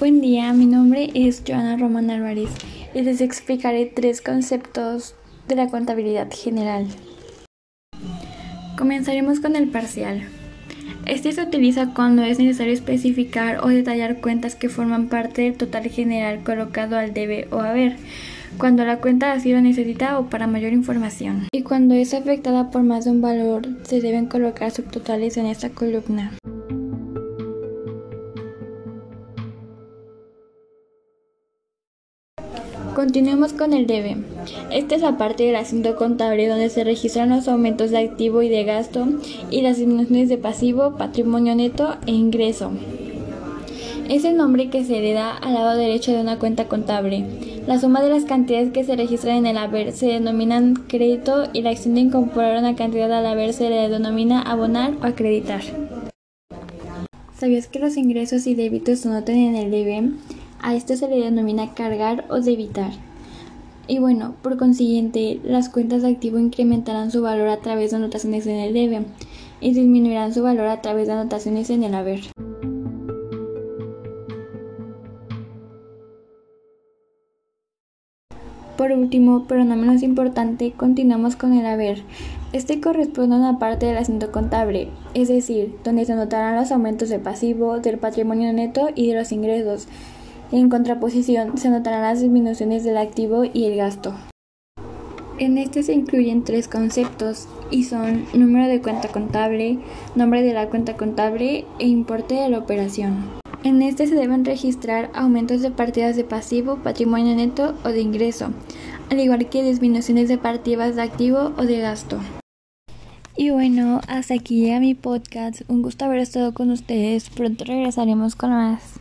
Buen día, mi nombre es Joana Román Álvarez y les explicaré tres conceptos de la contabilidad general. Comenzaremos con el parcial. Este se utiliza cuando es necesario especificar o detallar cuentas que forman parte del total general colocado al debe o haber, cuando la cuenta ha sido necesita o para mayor información. Y cuando es afectada por más de un valor, se deben colocar subtotales en esta columna. Continuemos con el debe. Esta es la parte del asunto contable donde se registran los aumentos de activo y de gasto y las disminuciones de pasivo, patrimonio neto e ingreso. Es el nombre que se le da al lado derecho de una cuenta contable. La suma de las cantidades que se registran en el haber se denominan crédito y la acción de incorporar una cantidad al haber se le denomina abonar o acreditar. ¿Sabías que los ingresos y débitos se notan en el debe? A esto se le denomina cargar o debitar. Y bueno, por consiguiente, las cuentas de activo incrementarán su valor a través de anotaciones en el debe y disminuirán su valor a través de anotaciones en el haber. Por último, pero no menos importante, continuamos con el haber. Este corresponde a una parte del asunto contable, es decir, donde se anotarán los aumentos de pasivo, del patrimonio neto y de los ingresos, en contraposición, se notarán las disminuciones del activo y el gasto. En este se incluyen tres conceptos y son número de cuenta contable, nombre de la cuenta contable e importe de la operación. En este se deben registrar aumentos de partidas de pasivo, patrimonio neto o de ingreso, al igual que disminuciones de partidas de activo o de gasto. Y bueno, hasta aquí llega mi podcast. Un gusto haber estado con ustedes. Pronto regresaremos con más.